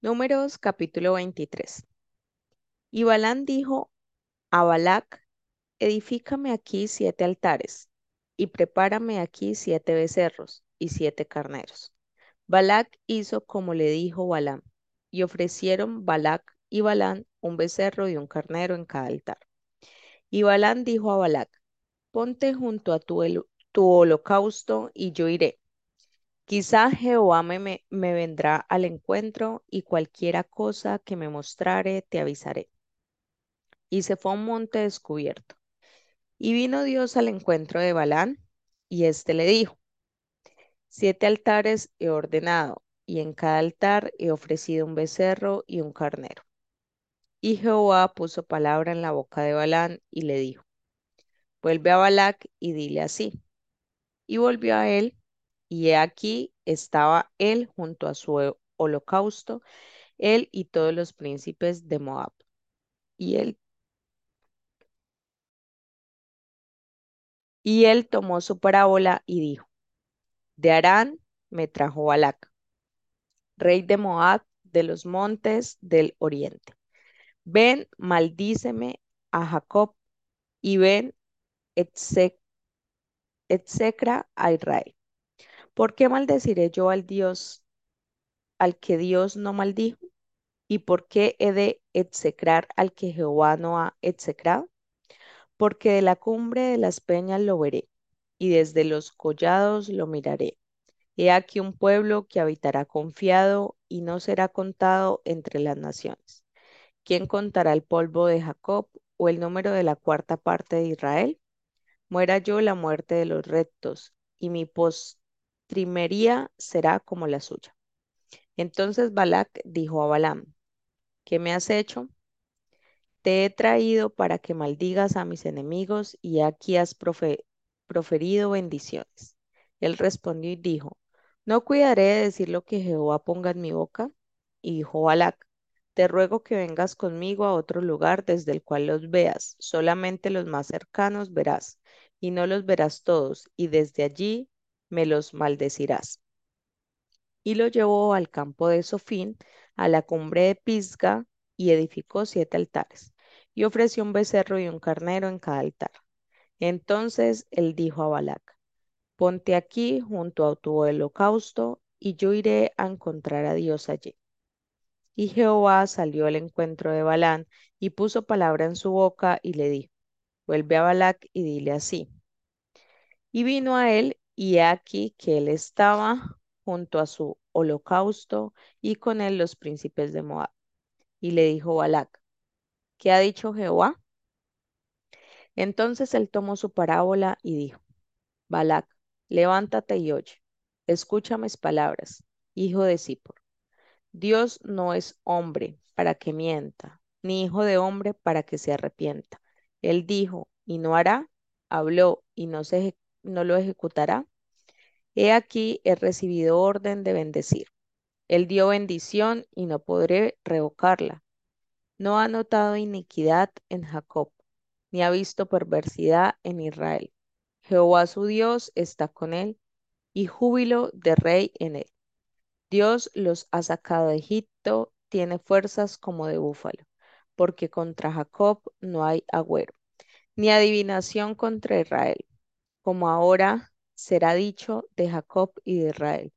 Números capítulo 23. Y Balán dijo a Balac, edifícame aquí siete altares y prepárame aquí siete becerros y siete carneros. Balac hizo como le dijo Balaam, y ofrecieron Balac y Balán un becerro y un carnero en cada altar. Y Balán dijo a Balac, ponte junto a tu, tu holocausto y yo iré. Quizá Jehová me, me, vendrá al encuentro y cualquiera cosa que me mostrare te avisaré. Y se fue a un monte descubierto. Y vino Dios al encuentro de Balán, y éste le dijo, Siete altares he ordenado, y en cada altar he ofrecido un becerro y un carnero. Y Jehová puso palabra en la boca de Balán y le dijo, Vuelve a Balac y dile así. Y volvió a él, y aquí estaba él junto a su ho- holocausto, él y todos los príncipes de Moab. Y él, y él tomó su parábola y dijo, De Harán me trajo Balac, rey de Moab, de los montes del oriente. Ven, maldíceme a Jacob, y ven, etcétera a Israel. ¿Por qué maldeciré yo al Dios, al que Dios no maldijo? ¿Y por qué he de execrar al que Jehová no ha execrado? Porque de la cumbre de las peñas lo veré, y desde los collados lo miraré. He aquí un pueblo que habitará confiado y no será contado entre las naciones. ¿Quién contará el polvo de Jacob o el número de la cuarta parte de Israel? Muera yo la muerte de los rectos, y mi postrimería será como la suya. Entonces Balac dijo a Balaam, ¿qué me has hecho? Te he traído para que maldigas a mis enemigos y aquí has profe- proferido bendiciones. Él respondió y dijo, ¿no cuidaré de decir lo que Jehová ponga en mi boca? Y dijo Balac, te ruego que vengas conmigo a otro lugar desde el cual los veas, solamente los más cercanos verás, y no los verás todos, y desde allí me los maldecirás y lo llevó al campo de Sofín, a la cumbre de Pisga, y edificó siete altares, y ofreció un becerro y un carnero en cada altar. Entonces él dijo a Balac, ponte aquí junto a tu holocausto, y yo iré a encontrar a Dios allí. Y Jehová salió al encuentro de Balán, y puso palabra en su boca, y le dijo, vuelve a Balac y dile así. Y vino a él, y aquí que él estaba junto a su holocausto, y con él los príncipes de Moab. Y le dijo Balac, ¿qué ha dicho Jehová? Entonces él tomó su parábola y dijo, Balac, levántate y oye, escucha mis palabras, hijo de Zippor. Dios no es hombre para que mienta, ni hijo de hombre para que se arrepienta. Él dijo, y no hará, habló, y no se no lo ejecutará. He aquí he recibido orden de bendecir. Él dio bendición y no podré revocarla. No ha notado iniquidad en Jacob, ni ha visto perversidad en Israel. Jehová su Dios está con él, y júbilo de rey en él. Dios los ha sacado de Egipto, tiene fuerzas como de búfalo, porque contra Jacob no hay agüero, ni adivinación contra Israel, como ahora será dicho de Jacob y de Israel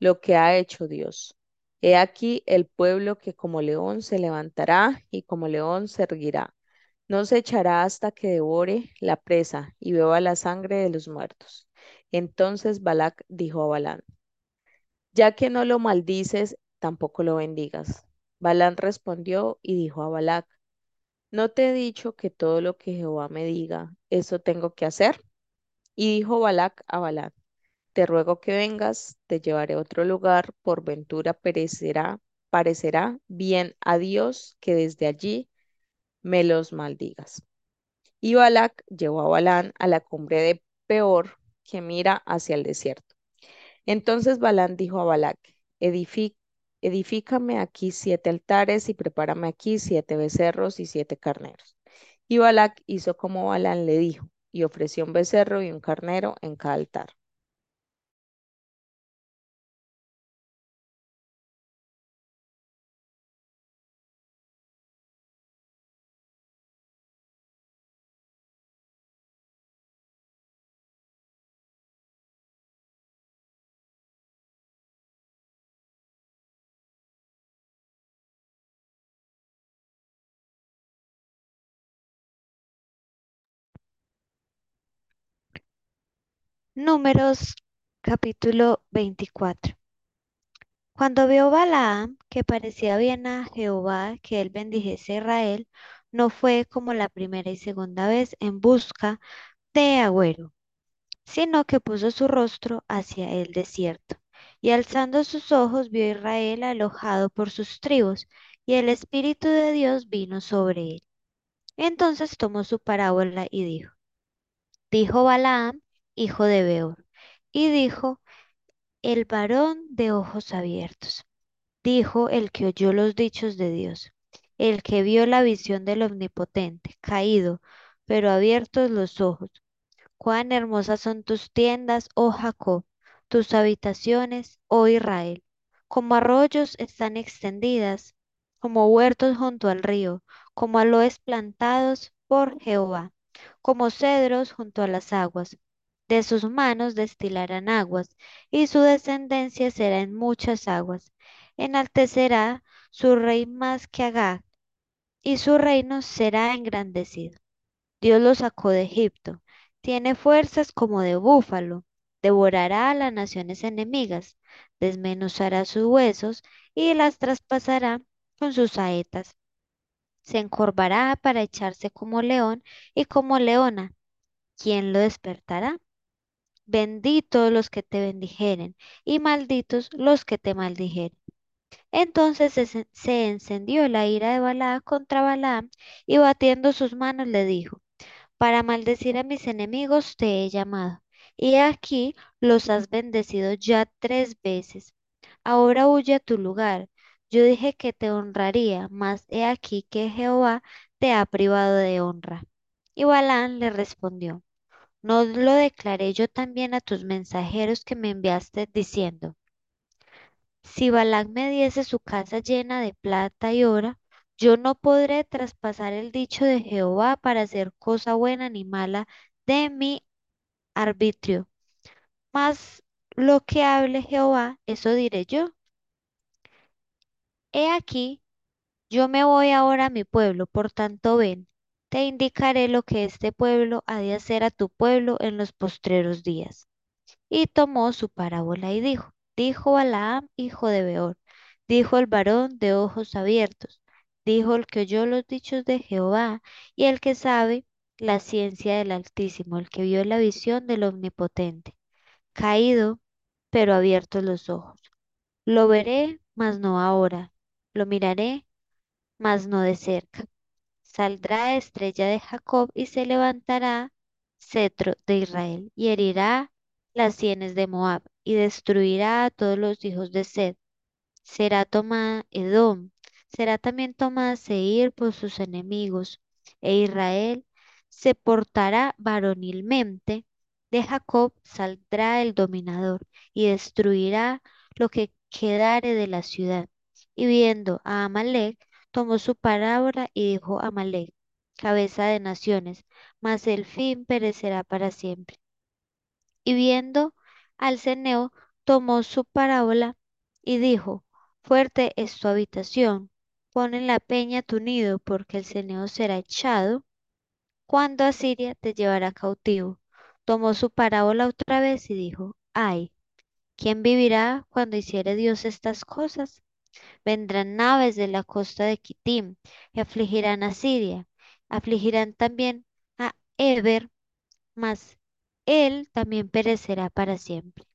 lo que ha hecho Dios. He aquí el pueblo que como león se levantará y como león se erguirá. No se echará hasta que devore la presa y beba la sangre de los muertos. Entonces Balac dijo a Balán, ya que no lo maldices, tampoco lo bendigas. Balán respondió y dijo a Balac, ¿no te he dicho que todo lo que Jehová me diga, eso tengo que hacer? Y dijo Balac a Balán, te ruego que vengas, te llevaré a otro lugar, por ventura parecerá bien a Dios que desde allí me los maldigas. Y Balac llevó a Balán a la cumbre de Peor, que mira hacia el desierto. Entonces Balán dijo a Balac, "Edifi- edifícame aquí siete altares y prepárame aquí siete becerros y siete carneros. Y Balac hizo como Balán le dijo, y ofreció un becerro y un carnero en cada altar. Números capítulo 24. Cuando vio Balaam que parecía bien a Jehová que él bendijese a Israel, no fue como la primera y segunda vez en busca de agüero, sino que puso su rostro hacia el desierto. Y alzando sus ojos vio a Israel alojado por sus tribus, y el Espíritu de Dios vino sobre él. Entonces tomó su parábola y dijo, dijo Balaam, hijo de Beor, y dijo, el varón de ojos abiertos, dijo el que oyó los dichos de Dios, el que vio la visión del Omnipotente, caído, pero abiertos los ojos. Cuán hermosas son tus tiendas, oh Jacob, tus habitaciones, oh Israel. Como arroyos están extendidas, como huertos junto al río, como aloes plantados por Jehová, como cedros junto a las aguas. De sus manos destilarán aguas, y su descendencia será en muchas aguas. Enaltecerá su rey más que Agag, y su reino será engrandecido. Dios lo sacó de Egipto, tiene fuerzas como de búfalo, devorará a las naciones enemigas, desmenuzará sus huesos y las traspasará con sus saetas. Se encorvará para echarse como león y como leona. ¿Quién lo despertará? Benditos los que te bendijeren y malditos los que te maldijeren. Entonces se, encendió la ira de Balaam contra Balaam y batiendo sus manos le dijo, para maldecir a mis enemigos te he llamado, y aquí los has bendecido ya tres veces. Ahora huye a tu lugar. Yo dije que te honraría, mas he aquí que Jehová te ha privado de honra. Y Balaam le respondió, ¿no lo declaré yo también a tus mensajeros que me enviaste diciendo, si Balac me diese su casa llena de plata y oro, yo no podré traspasar el dicho de Jehová para hacer cosa buena ni mala de mi arbitrio. Mas lo que hable Jehová, eso diré yo. He aquí, yo me voy ahora a mi pueblo, por tanto ven, te indicaré lo que este pueblo ha de hacer a tu pueblo en los postreros días. Y tomó su parábola y dijo, dijo Balaam, hijo de Beor, dijo el varón de ojos abiertos, dijo el que oyó los dichos de Jehová y el que sabe la ciencia del Altísimo, el que vio la visión del Omnipotente, caído, pero abiertos los ojos. Lo veré, mas no ahora, lo miraré, mas no de cerca. Saldrá estrella de Jacob y se levantará cetro de Israel y herirá las sienes de Moab y destruirá a todos los hijos de Sed. Será tomada Edom, será también tomada Seir por sus enemigos, e Israel se portará varonilmente. De Jacob saldrá el dominador y destruirá lo que quedare de la ciudad. Y viendo a Amalek, tomó su parábola y dijo a Amalek, cabeza de naciones, mas el fin perecerá para siempre. Y viendo al ceneo, tomó su parábola y dijo, fuerte es tu habitación, pon en la peña tu nido, porque el ceneo será echado cuando Asiria te llevará cautivo. Tomó su parábola otra vez y dijo, ay, ¿quién vivirá cuando hiciere Dios estas cosas? Vendrán naves de la costa de Kitim y afligirán a Siria, afligirán también a Eber, mas él también perecerá para siempre.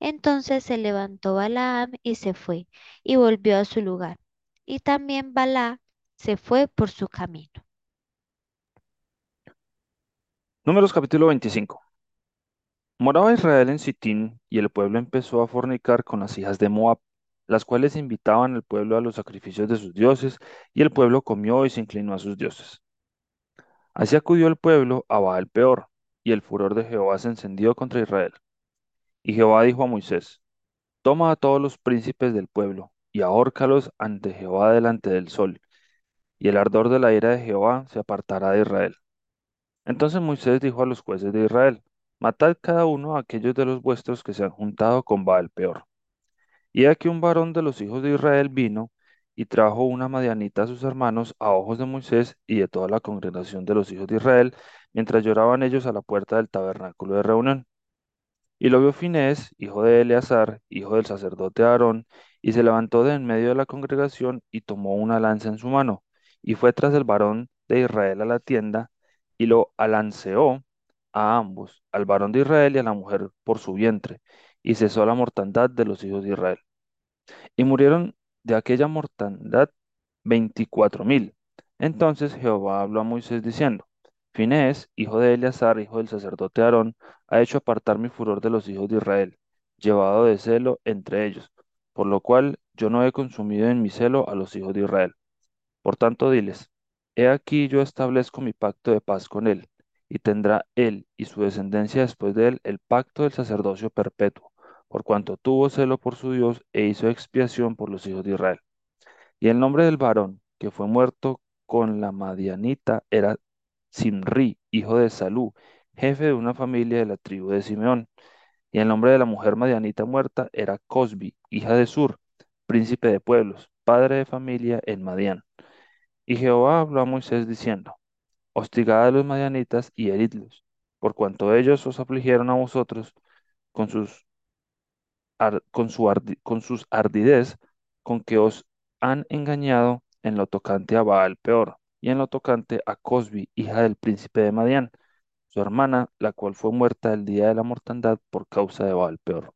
Entonces se levantó Balaam y se fue, y volvió a su lugar. Y también Balaam se fue por su camino. Números capítulo 25. Moraba Israel en Sitín, y el pueblo empezó a fornicar con las hijas de Moab, las cuales invitaban al pueblo a los sacrificios de sus dioses, y el pueblo comió y se inclinó a sus dioses. Así acudió el pueblo a Baal peor, y el furor de Jehová se encendió contra Israel. Y Jehová dijo a Moisés, Toma a todos los príncipes del pueblo, y ahórcalos ante Jehová delante del sol, y el ardor de la ira de Jehová se apartará de Israel. Entonces Moisés dijo a los jueces de Israel, Matad cada uno a aquellos de los vuestros que se han juntado con Baal peor. Y aquí un varón de los hijos de Israel vino y trajo una madianita a sus hermanos a ojos de Moisés y de toda la congregación de los hijos de Israel, mientras lloraban ellos a la puerta del tabernáculo de reunión. Y lo vio Finés, hijo de Eleazar, hijo del sacerdote Aarón, y se levantó de en medio de la congregación y tomó una lanza en su mano, y fue tras el varón de Israel a la tienda, y lo alanceó a ambos, al varón de Israel y a la mujer por su vientre, y cesó la mortandad de los hijos de Israel. Y murieron de aquella mortandad veinticuatro mil. Entonces Jehová habló a Moisés diciendo, Finés, hijo de Eleazar, hijo del sacerdote Aarón, ha hecho apartar mi furor de los hijos de Israel, llevado de celo entre ellos, por lo cual yo no he consumido en mi celo a los hijos de Israel. Por tanto, diles, he aquí yo establezco mi pacto de paz con él, y tendrá él y su descendencia después de él el pacto del sacerdocio perpetuo, por cuanto tuvo celo por su Dios e hizo expiación por los hijos de Israel. Y el nombre del varón que fue muerto con la madianita era Simri, hijo de Salú, jefe de una familia de la tribu de Simeón. Y el nombre de la mujer madianita muerta era Cosbi, hija de Sur, príncipe de pueblos, padre de familia en Madián. Y Jehová habló a Moisés diciendo, Hostigad a los madianitas y heridlos, por cuanto ellos os afligieron a vosotros con sus, con su ardi- con sus ardidez, con que os han engañado en lo tocante a Baal peor, y en lo tocante a Cosbi, hija del príncipe de Madián, su hermana, la cual fue muerta el día de la mortandad por causa de Baal peor.